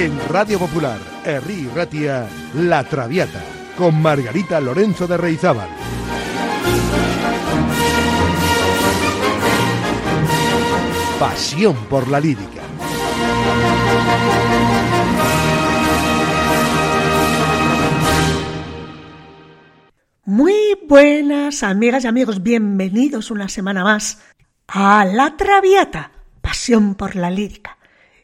En Radio Popular, Herri Ratia, La Traviata, con Margarita Lorenzo de Reizábal. Pasión por la lírica. Muy buenas amigas y amigos, bienvenidos una semana más a La Traviata, Pasión por la lírica.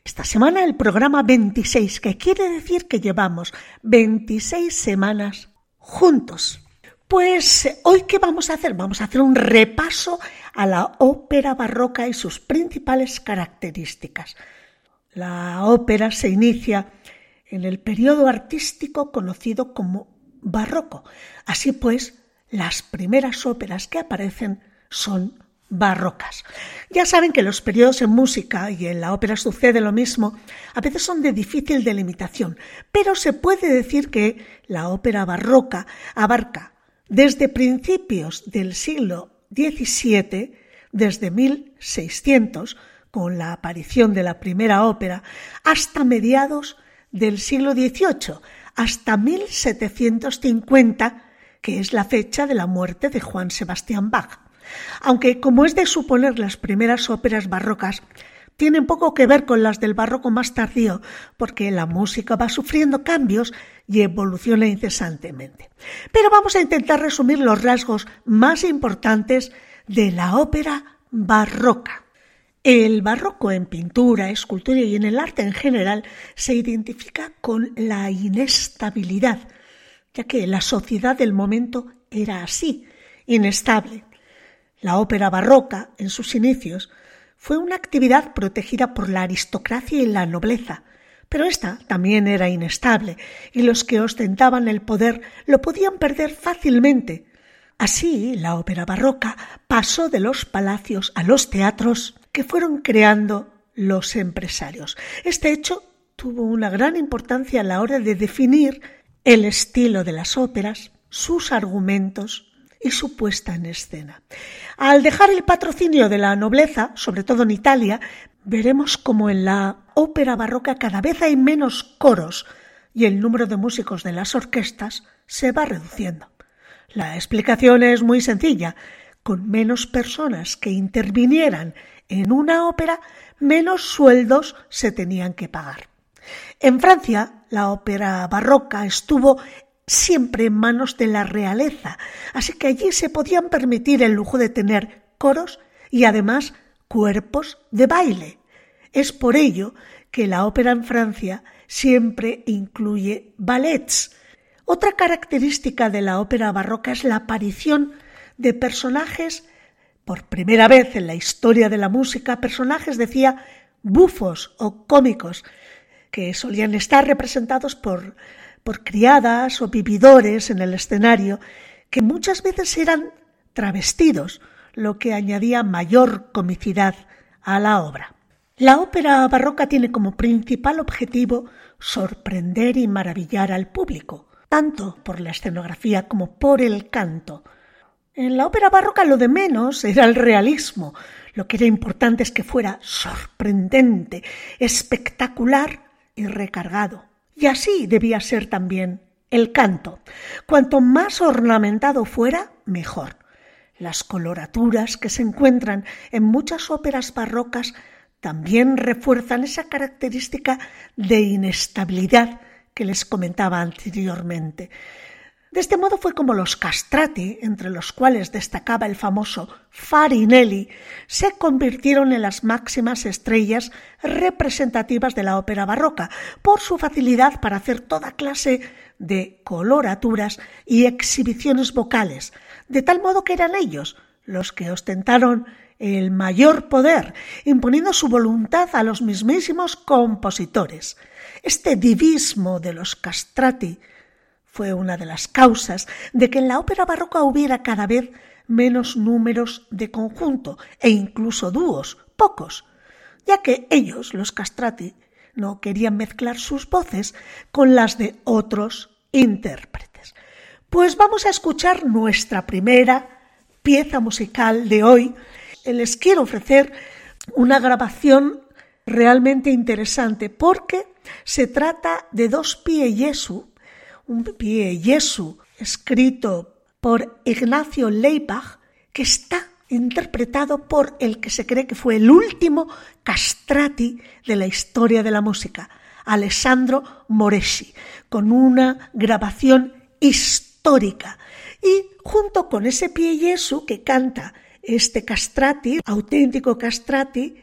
Esta semana el programa 26, que quiere decir que llevamos 26 semanas juntos. Pues hoy qué vamos a hacer? Vamos a hacer un repaso a la ópera barroca y sus principales características. La ópera se inicia en el periodo artístico conocido como barroco. Así pues, las primeras óperas que aparecen son barrocas. Ya saben que los periodos en música y en la ópera sucede lo mismo, a veces son de difícil delimitación, pero se puede decir que la ópera barroca abarca desde principios del siglo XVII, desde 1600, con la aparición de la primera ópera, hasta mediados del siglo XVIII, hasta 1750, que es la fecha de la muerte de Juan Sebastián Bach. Aunque, como es de suponer, las primeras óperas barrocas tienen poco que ver con las del barroco más tardío, porque la música va sufriendo cambios y evoluciona incesantemente. Pero vamos a intentar resumir los rasgos más importantes de la ópera barroca. El barroco en pintura, escultura y en el arte en general se identifica con la inestabilidad, ya que la sociedad del momento era así, inestable. La ópera barroca, en sus inicios, fue una actividad protegida por la aristocracia y la nobleza, pero esta también era inestable y los que ostentaban el poder lo podían perder fácilmente. Así, la ópera barroca pasó de los palacios a los teatros que fueron creando los empresarios. Este hecho tuvo una gran importancia a la hora de definir el estilo de las óperas, sus argumentos y su puesta en escena. Al dejar el patrocinio de la nobleza, sobre todo en Italia, veremos como en la ópera barroca cada vez hay menos coros y el número de músicos de las orquestas se va reduciendo. La explicación es muy sencilla. Con menos personas que intervinieran en una ópera, menos sueldos se tenían que pagar. En Francia, la ópera barroca estuvo siempre en manos de la realeza, así que allí se podían permitir el lujo de tener coros y además cuerpos de baile. Es por ello que la ópera en Francia siempre incluye ballets. Otra característica de la ópera barroca es la aparición de personajes, por primera vez en la historia de la música, personajes, decía, bufos o cómicos, que solían estar representados por por criadas o vividores en el escenario que muchas veces eran travestidos, lo que añadía mayor comicidad a la obra. La ópera barroca tiene como principal objetivo sorprender y maravillar al público, tanto por la escenografía como por el canto. En la ópera barroca lo de menos era el realismo, lo que era importante es que fuera sorprendente, espectacular y recargado. Y así debía ser también el canto. Cuanto más ornamentado fuera, mejor. Las coloraturas que se encuentran en muchas óperas barrocas también refuerzan esa característica de inestabilidad que les comentaba anteriormente. De este modo fue como los castrati, entre los cuales destacaba el famoso Farinelli, se convirtieron en las máximas estrellas representativas de la ópera barroca, por su facilidad para hacer toda clase de coloraturas y exhibiciones vocales, de tal modo que eran ellos los que ostentaron el mayor poder, imponiendo su voluntad a los mismísimos compositores. Este divismo de los castrati fue una de las causas de que en la ópera barroca hubiera cada vez menos números de conjunto e incluso dúos, pocos, ya que ellos, los castrati, no querían mezclar sus voces con las de otros intérpretes. Pues vamos a escuchar nuestra primera pieza musical de hoy. Les quiero ofrecer una grabación realmente interesante porque se trata de dos pie Jesu, un pie Jesu escrito por Ignacio Leibach, que está interpretado por el que se cree que fue el último castrati de la historia de la música, Alessandro Moreschi, con una grabación histórica. Y junto con ese pie Jesu que canta este castrati, auténtico castrati,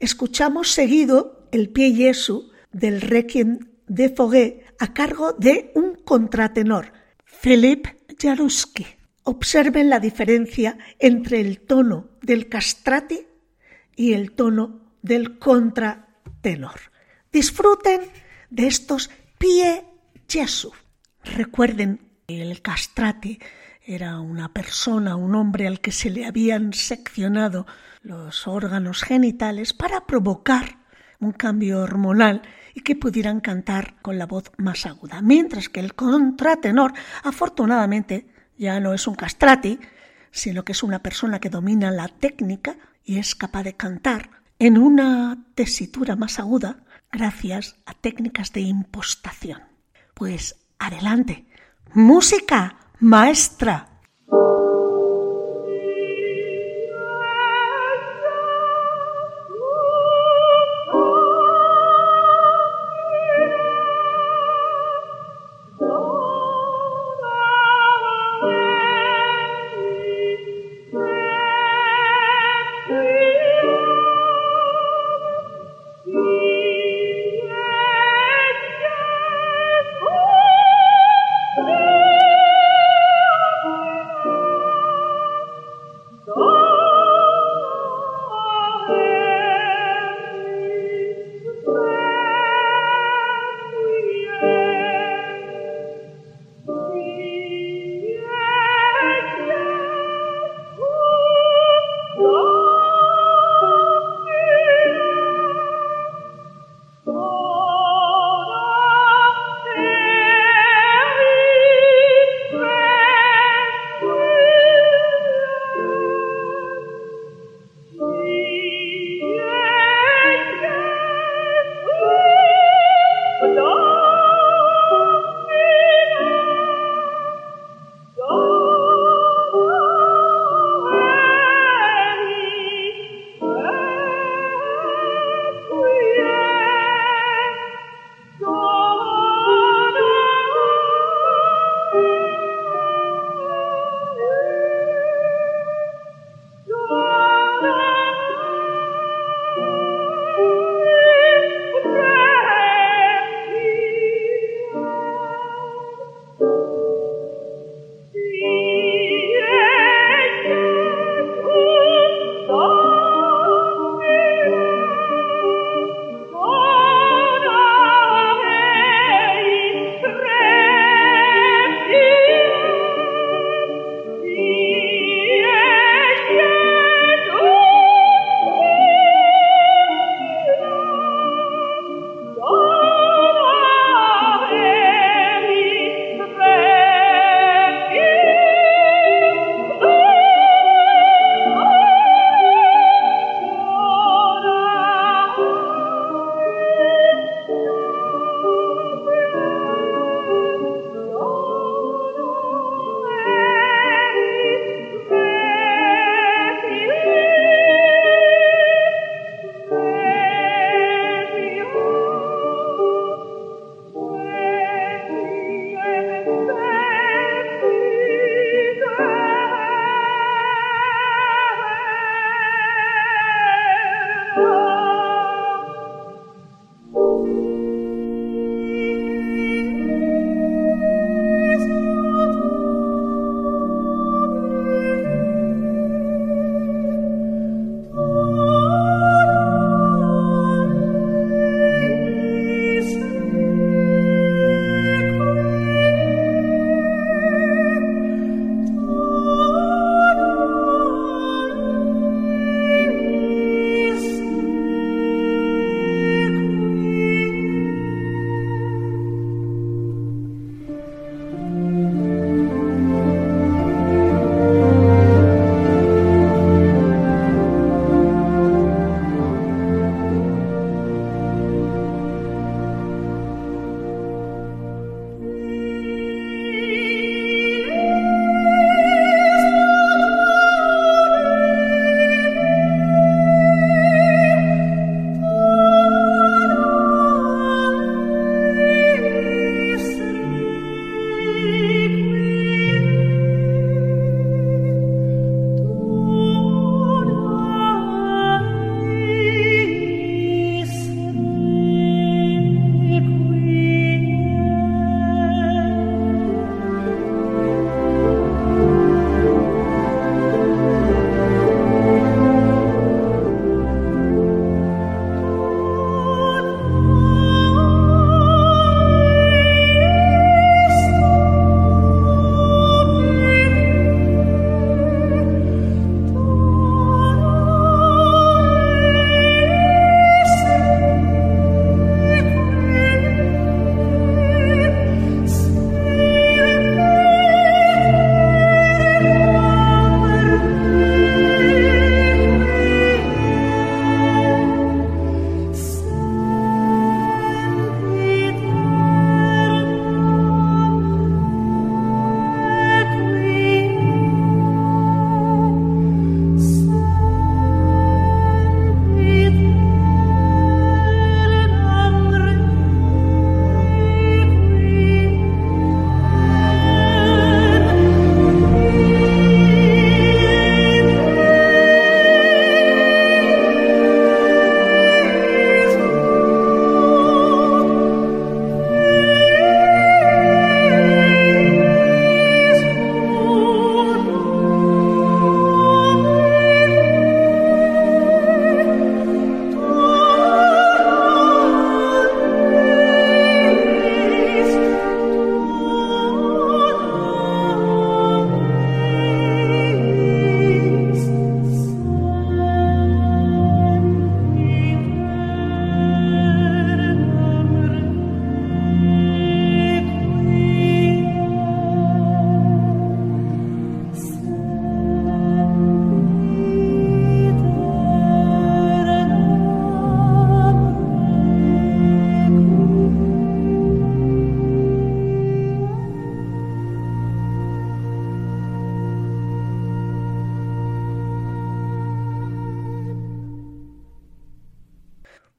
escuchamos seguido el pie Jesu del Requiem de Foguet a cargo de un contratenor, Philippe Jaruski. Observen la diferencia entre el tono del castrati y el tono del contratenor. Disfruten de estos pie Jesu. Recuerden que el castrati era una persona, un hombre al que se le habían seccionado los órganos genitales para provocar un cambio hormonal y que pudieran cantar con la voz más aguda. Mientras que el contratenor, afortunadamente, ya no es un castrati, sino que es una persona que domina la técnica y es capaz de cantar en una tesitura más aguda gracias a técnicas de impostación. Pues adelante, música maestra.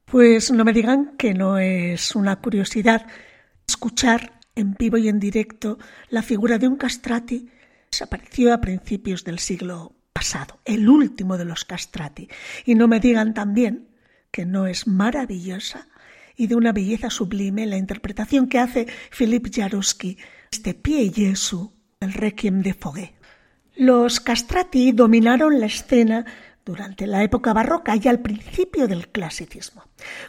Pues no me digan que no es una curiosidad escuchar en vivo y en directo la figura de un castrati que apareció a principios del siglo pasado, el último de los castrati. Y no me digan también que no es maravillosa y de una belleza sublime la interpretación que hace Philippe Jaruski, este pie Jesu, el Requiem de Foguet. Los castrati dominaron la escena durante la época barroca y al principio del clasicismo.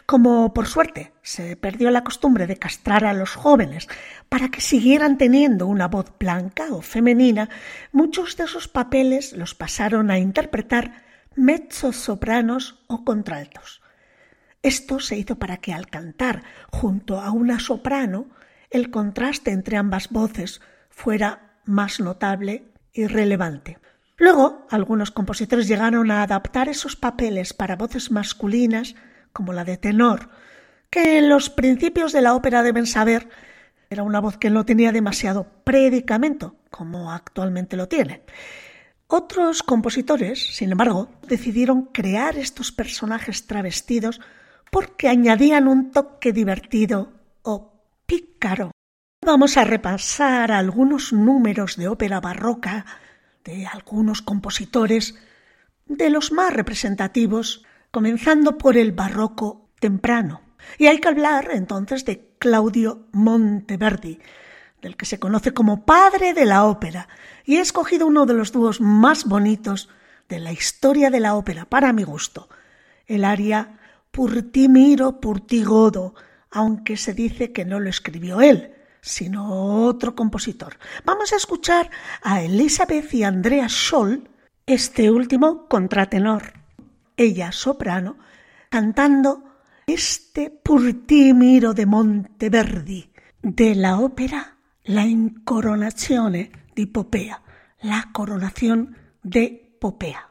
Como por suerte se perdió la costumbre de castrar a los jóvenes para que siguieran teniendo una voz blanca o femenina, muchos de esos papeles los pasaron a interpretar mezzosopranos o contraltos. Esto se hizo para que al cantar junto a una soprano el contraste entre ambas voces fuera más notable y relevante. Luego, algunos compositores llegaron a adaptar esos papeles para voces masculinas, como la de tenor, que en los principios de la ópera deben saber era una voz que no tenía demasiado predicamento, como actualmente lo tiene. Otros compositores, sin embargo, decidieron crear estos personajes travestidos porque añadían un toque divertido o pícaro. Vamos a repasar algunos números de ópera barroca de algunos compositores, de los más representativos, comenzando por el barroco temprano. Y hay que hablar entonces de Claudio Monteverdi, del que se conoce como padre de la ópera, y he escogido uno de los dúos más bonitos de la historia de la ópera, para mi gusto, el aria Pur ti miro, pur ti godo, aunque se dice que no lo escribió él, sino otro compositor. Vamos a escuchar a Elizabeth y Andrea Scholl, este último contratenor, ella soprano, cantando este Purtimiro de Monteverdi de la ópera La incoronazione di Popea, la coronación de Popea.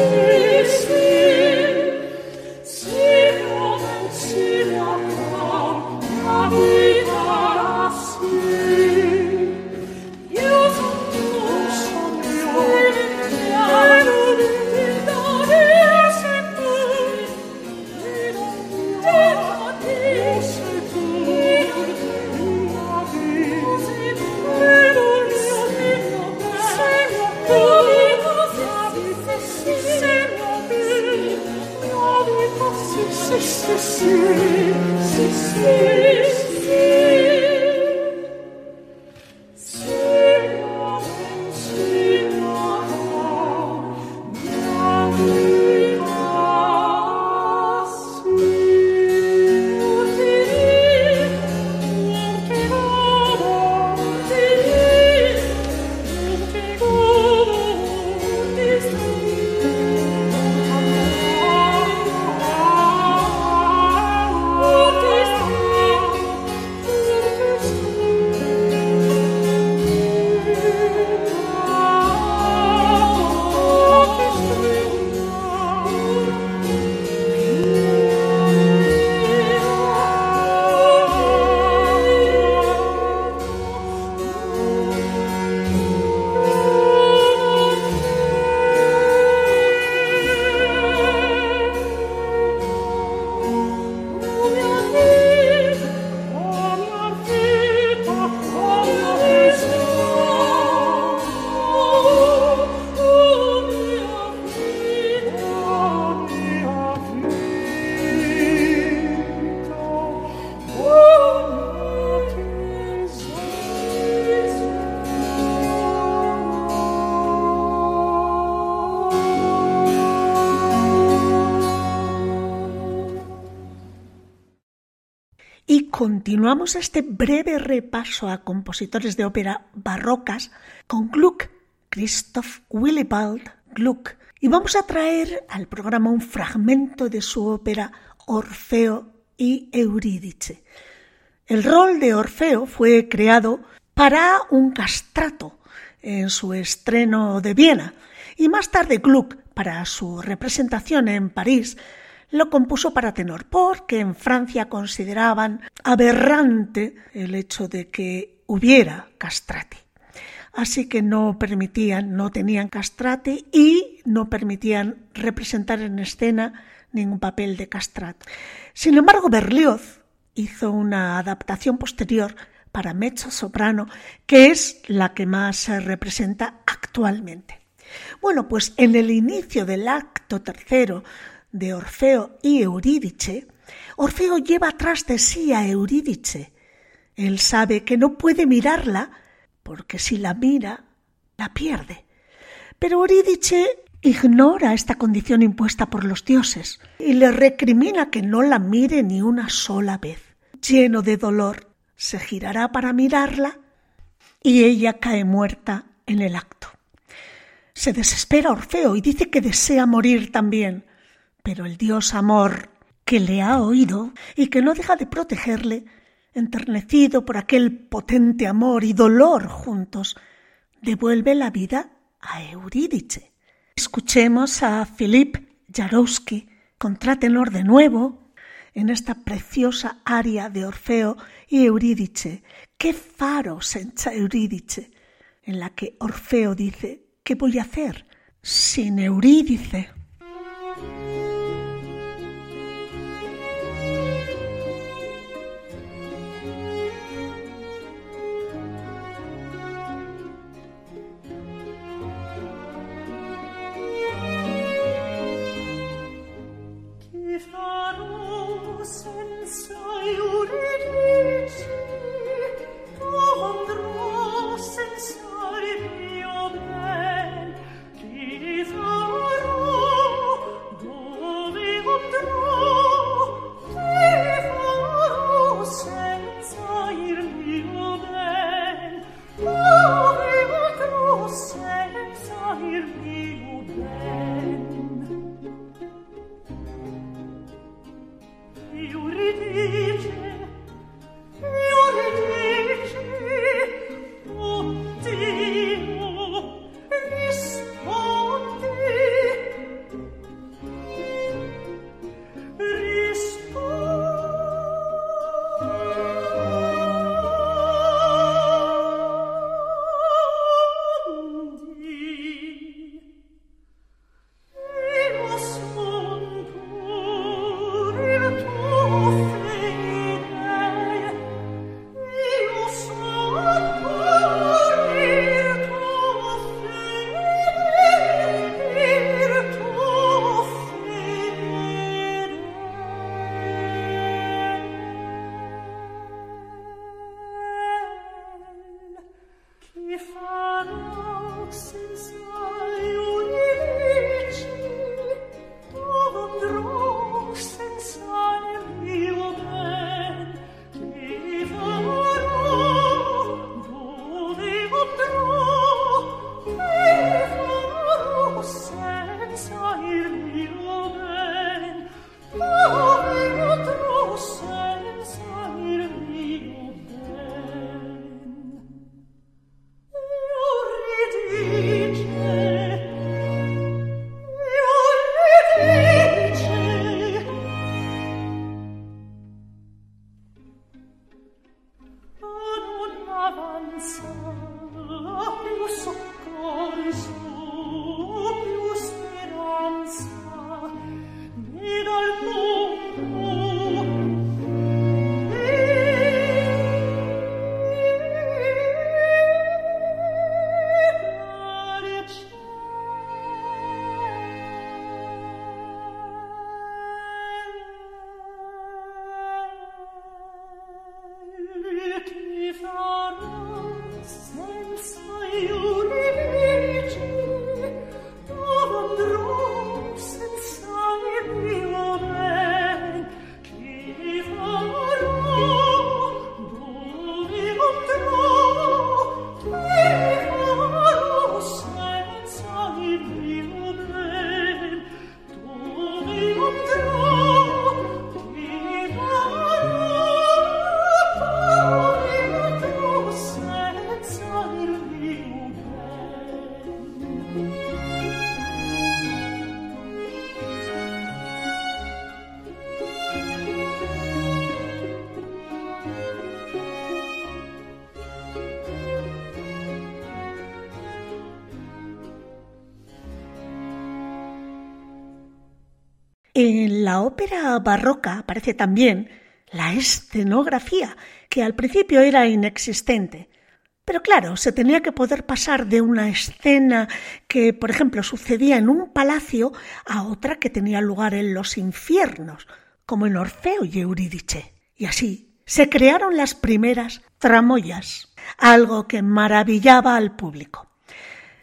see. Continuamos este breve repaso a compositores de ópera barrocas con Gluck, Christoph Willibald Gluck, y vamos a traer al programa un fragmento de su ópera Orfeo y Eurídice. El rol de Orfeo fue creado para un castrato en su estreno de Viena y más tarde Gluck para su representación en París lo compuso para tenor, porque en Francia consideraban aberrante el hecho de que hubiera castrati. Así que no permitían, no tenían castrati y no permitían representar en escena ningún papel de castrati. Sin embargo, Berlioz hizo una adaptación posterior para mezzo soprano, que es la que más se representa actualmente. Bueno, pues en el inicio del acto tercero de Orfeo y Eurídice, Orfeo lleva atrás de sí a Eurídice. Él sabe que no puede mirarla porque si la mira, la pierde. Pero Eurídice ignora esta condición impuesta por los dioses y le recrimina que no la mire ni una sola vez. Lleno de dolor, se girará para mirarla y ella cae muerta en el acto. Se desespera Orfeo y dice que desea morir también, pero el dios amor, que le ha oído y que no deja de protegerle, enternecido por aquel potente amor y dolor juntos, devuelve la vida a Eurídice. Escuchemos a Philip Jarowski, contratenor de nuevo, en esta preciosa aria de Orfeo y Eurídice. ¡Qué faro, senza Eurídice! En la que Orfeo dice, ¿qué voy a hacer sin Eurídice? En la ópera barroca aparece también la escenografía, que al principio era inexistente. Pero claro, se tenía que poder pasar de una escena que, por ejemplo, sucedía en un palacio a otra que tenía lugar en los infiernos, como en Orfeo y Eurídice. Y así se crearon las primeras tramoyas, algo que maravillaba al público.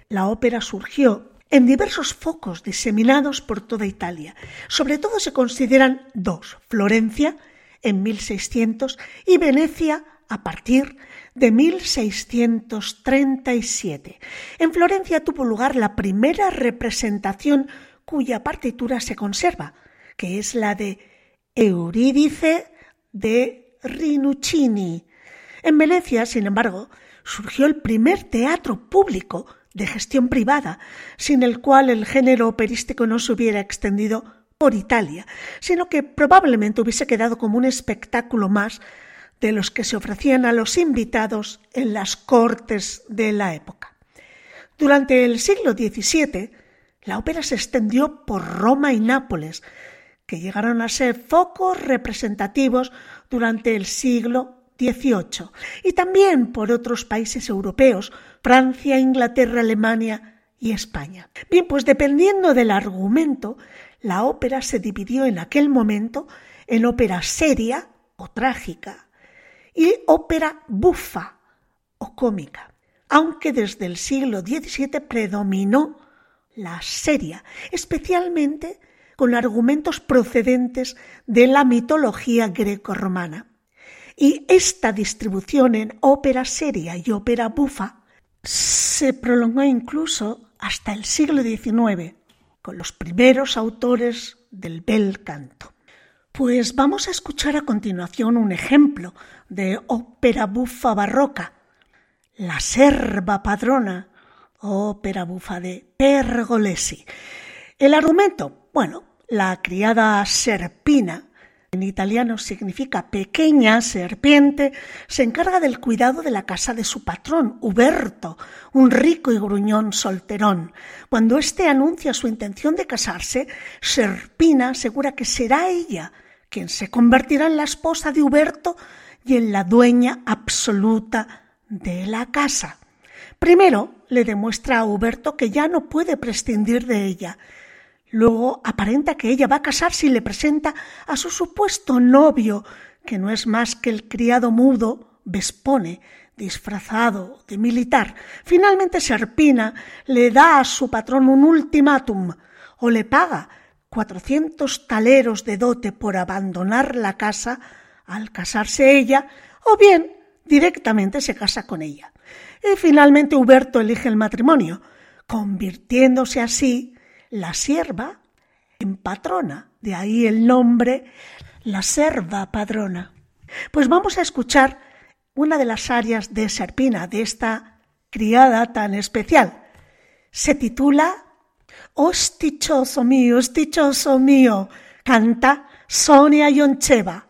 La ópera surgió en diversos focos diseminados por toda Italia. Sobre todo se consideran dos, Florencia en 1600 y Venecia a partir de 1637. En Florencia tuvo lugar la primera representación cuya partitura se conserva, que es la de Eurídice de Rinuccini. En Venecia, sin embargo, surgió el primer teatro público de gestión privada, sin el cual el género operístico no se hubiera extendido por Italia, sino que probablemente hubiese quedado como un espectáculo más de los que se ofrecían a los invitados en las cortes de la época. Durante el siglo XVII, la ópera se extendió por Roma y Nápoles, que llegaron a ser focos representativos durante el siglo XVIII, y también por otros países europeos, Francia, Inglaterra, Alemania y España. Bien, pues dependiendo del argumento, la ópera se dividió en aquel momento en ópera seria o trágica y ópera bufa o cómica, aunque desde el siglo XVII predominó la seria, especialmente con argumentos procedentes de la mitología greco-romana. Y esta distribución en ópera seria y ópera bufa se prolongó incluso hasta el siglo XIX, con los primeros autores del bel canto. Pues vamos a escuchar a continuación un ejemplo de ópera bufa barroca, La serva padrona, ópera bufa de Pergolesi. El argumento, bueno, la criada Serpina, en italiano significa pequeña serpiente, se encarga del cuidado de la casa de su patrón, Huberto, un rico y gruñón solterón. Cuando éste anuncia su intención de casarse, Serpina asegura que será ella quien se convertirá en la esposa de Huberto y en la dueña absoluta de la casa. Primero le demuestra a Huberto que ya no puede prescindir de ella, Luego aparenta que ella va a casarse y le presenta a su supuesto novio, que no es más que el criado mudo Vespone, disfrazado de militar. Finalmente Serpina le da a su patrón un ultimátum o le paga cuatrocientos taleros de dote por abandonar la casa al casarse ella, o bien directamente se casa con ella. Y finalmente Huberto elige el matrimonio, convirtiéndose así la sierva en patrona, de ahí el nombre la serva padrona. Pues vamos a escuchar una de las arias de Serpina, de esta criada tan especial. Se titula Ostichoso mío, ostichoso mío, canta Sonia Yoncheva.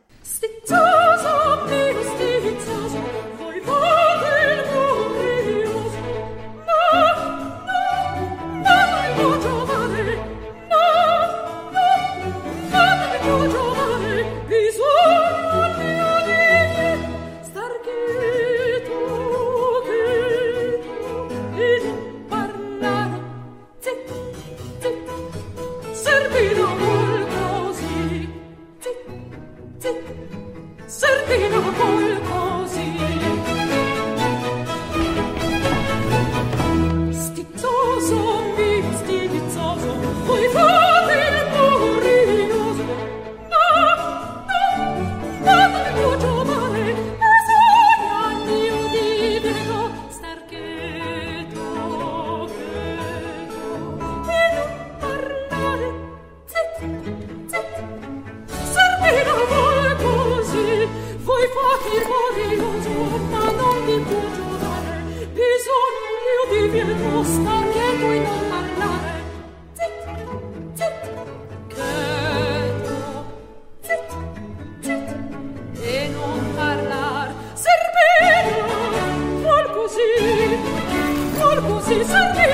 是三天。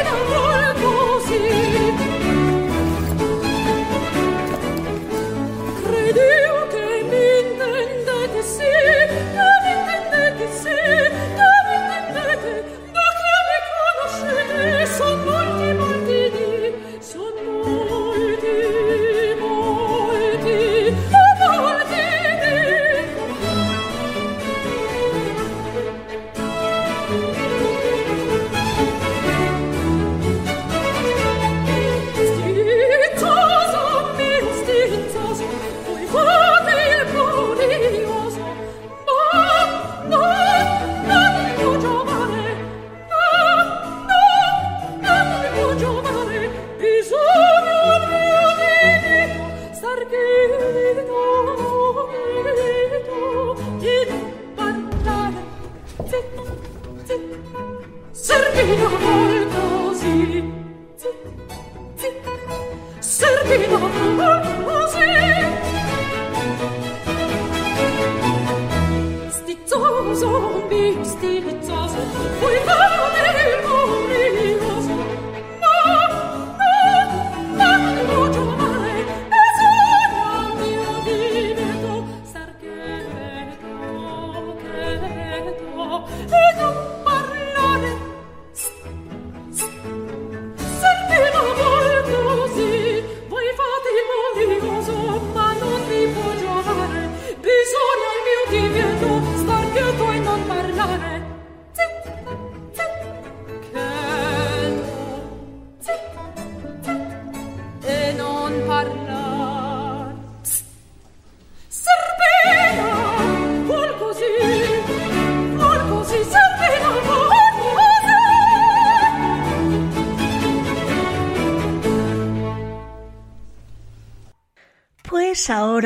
Thank you.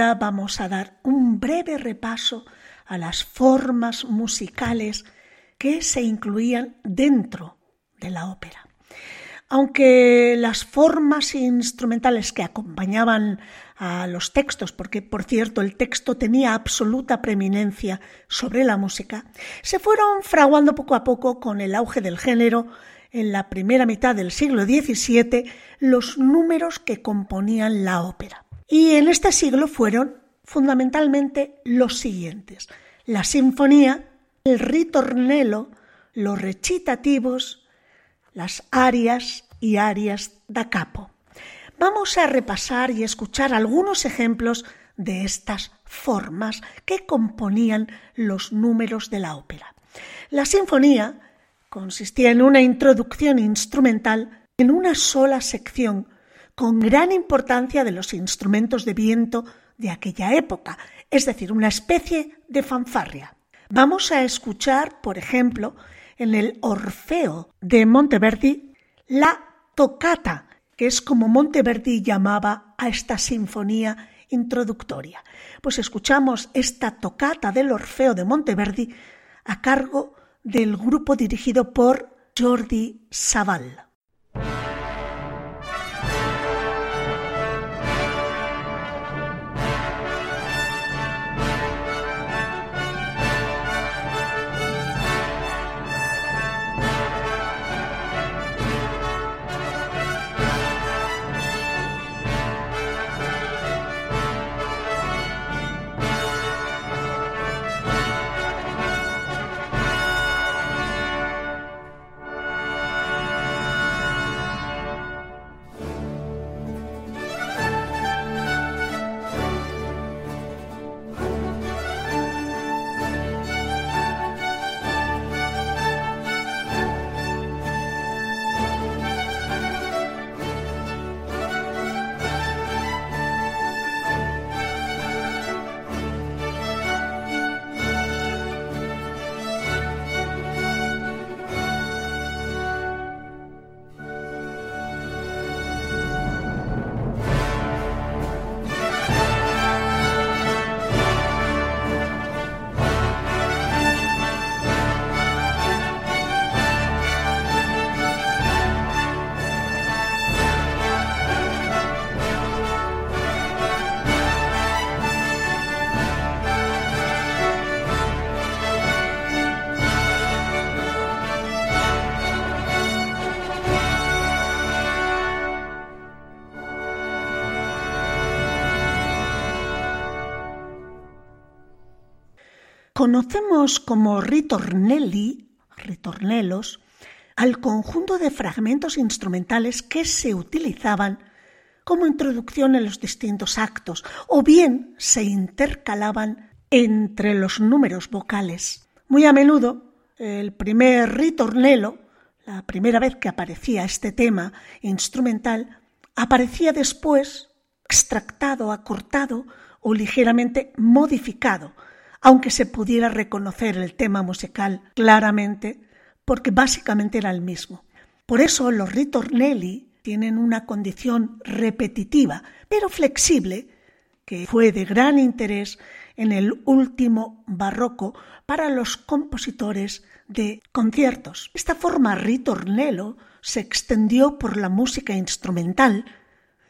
Ahora vamos a dar un breve repaso a las formas musicales que se incluían dentro de la ópera. Aunque las formas instrumentales que acompañaban a los textos, porque por cierto el texto tenía absoluta preeminencia sobre la música, se fueron fraguando poco a poco con el auge del género en la primera mitad del siglo XVII los números que componían la ópera. Y en este siglo fueron fundamentalmente los siguientes. La sinfonía, el ritornello, los recitativos, las arias y arias da capo. Vamos a repasar y escuchar algunos ejemplos de estas formas que componían los números de la ópera. La sinfonía consistía en una introducción instrumental en una sola sección con gran importancia de los instrumentos de viento de aquella época, es decir, una especie de fanfarria. Vamos a escuchar, por ejemplo, en el Orfeo de Monteverdi, la tocata, que es como Monteverdi llamaba a esta sinfonía introductoria. Pues escuchamos esta tocata del Orfeo de Monteverdi a cargo del grupo dirigido por Jordi Savall. Conocemos como ritornelli, ritornelos, al conjunto de fragmentos instrumentales que se utilizaban como introducción en los distintos actos o bien se intercalaban entre los números vocales. Muy a menudo, el primer ritornelo, la primera vez que aparecía este tema instrumental, aparecía después extractado, acortado o ligeramente modificado aunque se pudiera reconocer el tema musical claramente, porque básicamente era el mismo. Por eso los ritornelli tienen una condición repetitiva, pero flexible, que fue de gran interés en el último barroco para los compositores de conciertos. Esta forma ritornello se extendió por la música instrumental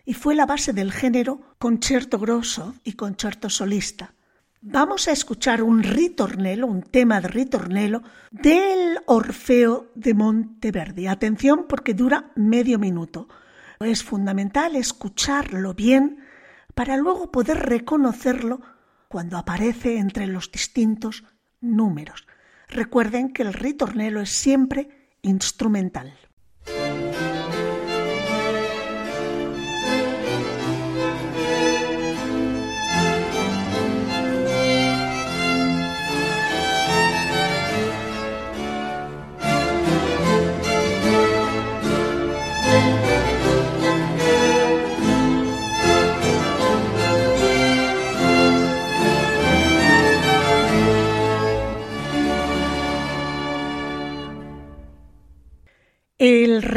y fue la base del género concierto grosso y concierto solista. Vamos a escuchar un ritornello, un tema de ritornello del Orfeo de Monteverdi. Atención porque dura medio minuto. Es fundamental escucharlo bien para luego poder reconocerlo cuando aparece entre los distintos números. Recuerden que el ritornello es siempre instrumental.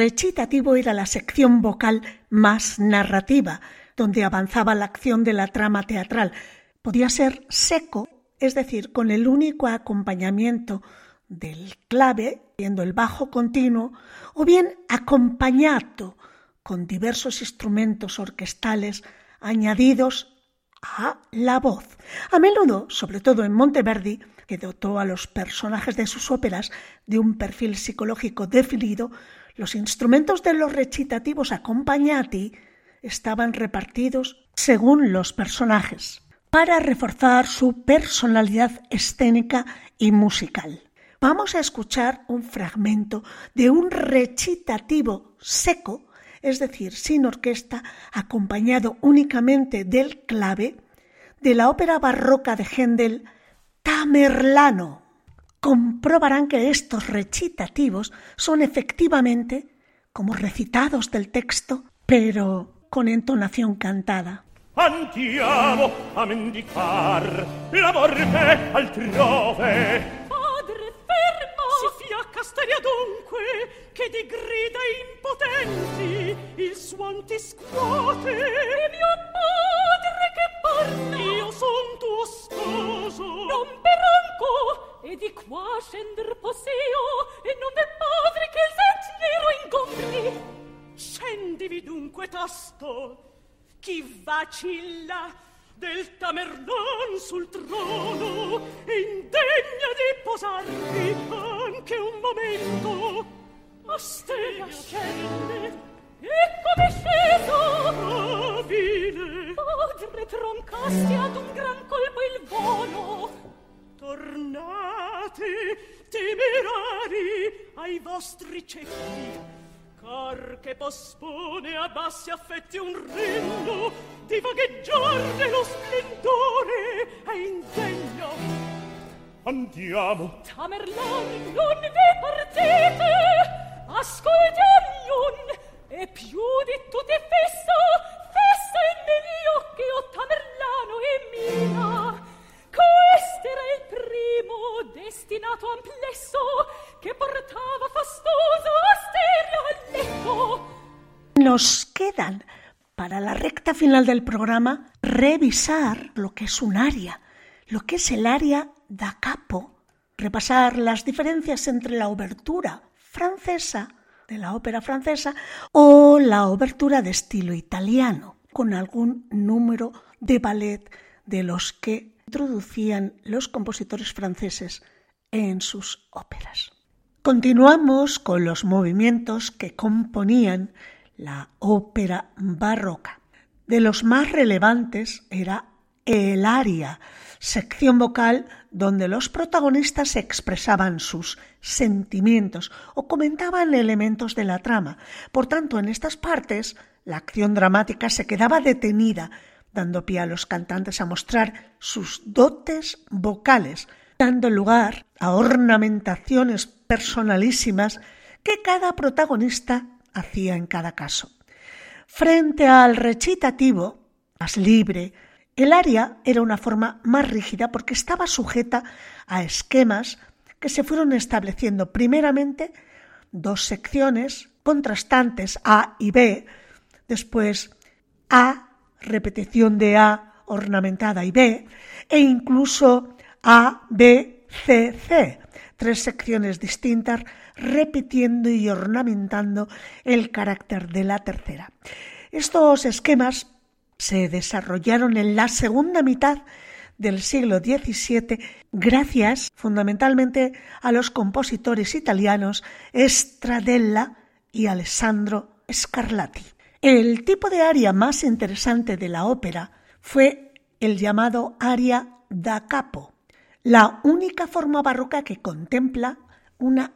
Recitativo era la sección vocal más narrativa, donde avanzaba la acción de la trama teatral. Podía ser seco, es decir, con el único acompañamiento del clave, siendo el bajo continuo, o bien acompañado con diversos instrumentos orquestales añadidos a la voz. A menudo, sobre todo en Monteverdi, que dotó a los personajes de sus óperas de un perfil psicológico definido, los instrumentos de los recitativos acompañati estaban repartidos según los personajes, para reforzar su personalidad escénica y musical. Vamos a escuchar un fragmento de un recitativo seco, es decir, sin orquesta, acompañado únicamente del clave, de la ópera barroca de Händel Tamerlano. Comprobarán que estos recitativos son efectivamente como recitados del texto, pero con entonación cantada. Andiamo a mendicar l'amor che altrove. Padre, fermo! Si fiacca stare adunque, che di grida impotenti il suon ti scuote. E mio padre che parla! Io son tuo sposo! Non peranco! e di qua scender posseo e non del padre che il sentiero ingombri scendivi dunque tosto chi vacilla del Tamerlan sul trono e indegna di posarvi anche un momento ma stella scende Ecco disceso! vile Padre troncasti ad un gran colpo il volo! fate temerari ai vostri cecchi car che pospone a bassi affetti un renno di vagheggiar nello splendore è indegno. Andiamo. Tamerlan non vi partite. Ascoltiam e più di tutti fesso fissa in negli occhi o Tamerlano e Mina. Era il primo destinato amplesso che portava fastoso Asteria al letto. Nos quedan para la recta final del programa revisar lo que es un aria, lo que es el aria da capo, repasar las diferencias entre la obertura francesa de la ópera francesa o la obertura de estilo italiano, con algún número de ballet de los que introducían los compositores franceses en sus óperas. Continuamos con los movimientos que componían la ópera barroca. De los más relevantes era el aria, sección vocal donde los protagonistas expresaban sus sentimientos o comentaban elementos de la trama. Por tanto, en estas partes, la acción dramática se quedaba detenida, dando pie a los cantantes a mostrar sus dotes vocales, dando lugar a ornamentaciones personalísimas que cada protagonista hacía en cada caso. Frente al recitativo, más libre, el aria era una forma más rígida porque estaba sujeta a esquemas que se fueron estableciendo primeramente dos secciones contrastantes A y B, después A, repetición de A ornamentada y B, e incluso A, B, C, C, tres secciones distintas, repitiendo y ornamentando el carácter de la tercera. Estos esquemas se desarrollaron en la segunda mitad del siglo XVII gracias fundamentalmente a los compositores italianos Stradella y Alessandro Scarlatti. El tipo de aria más interesante de la ópera fue el llamado aria da capo, la única forma barroca que contempla una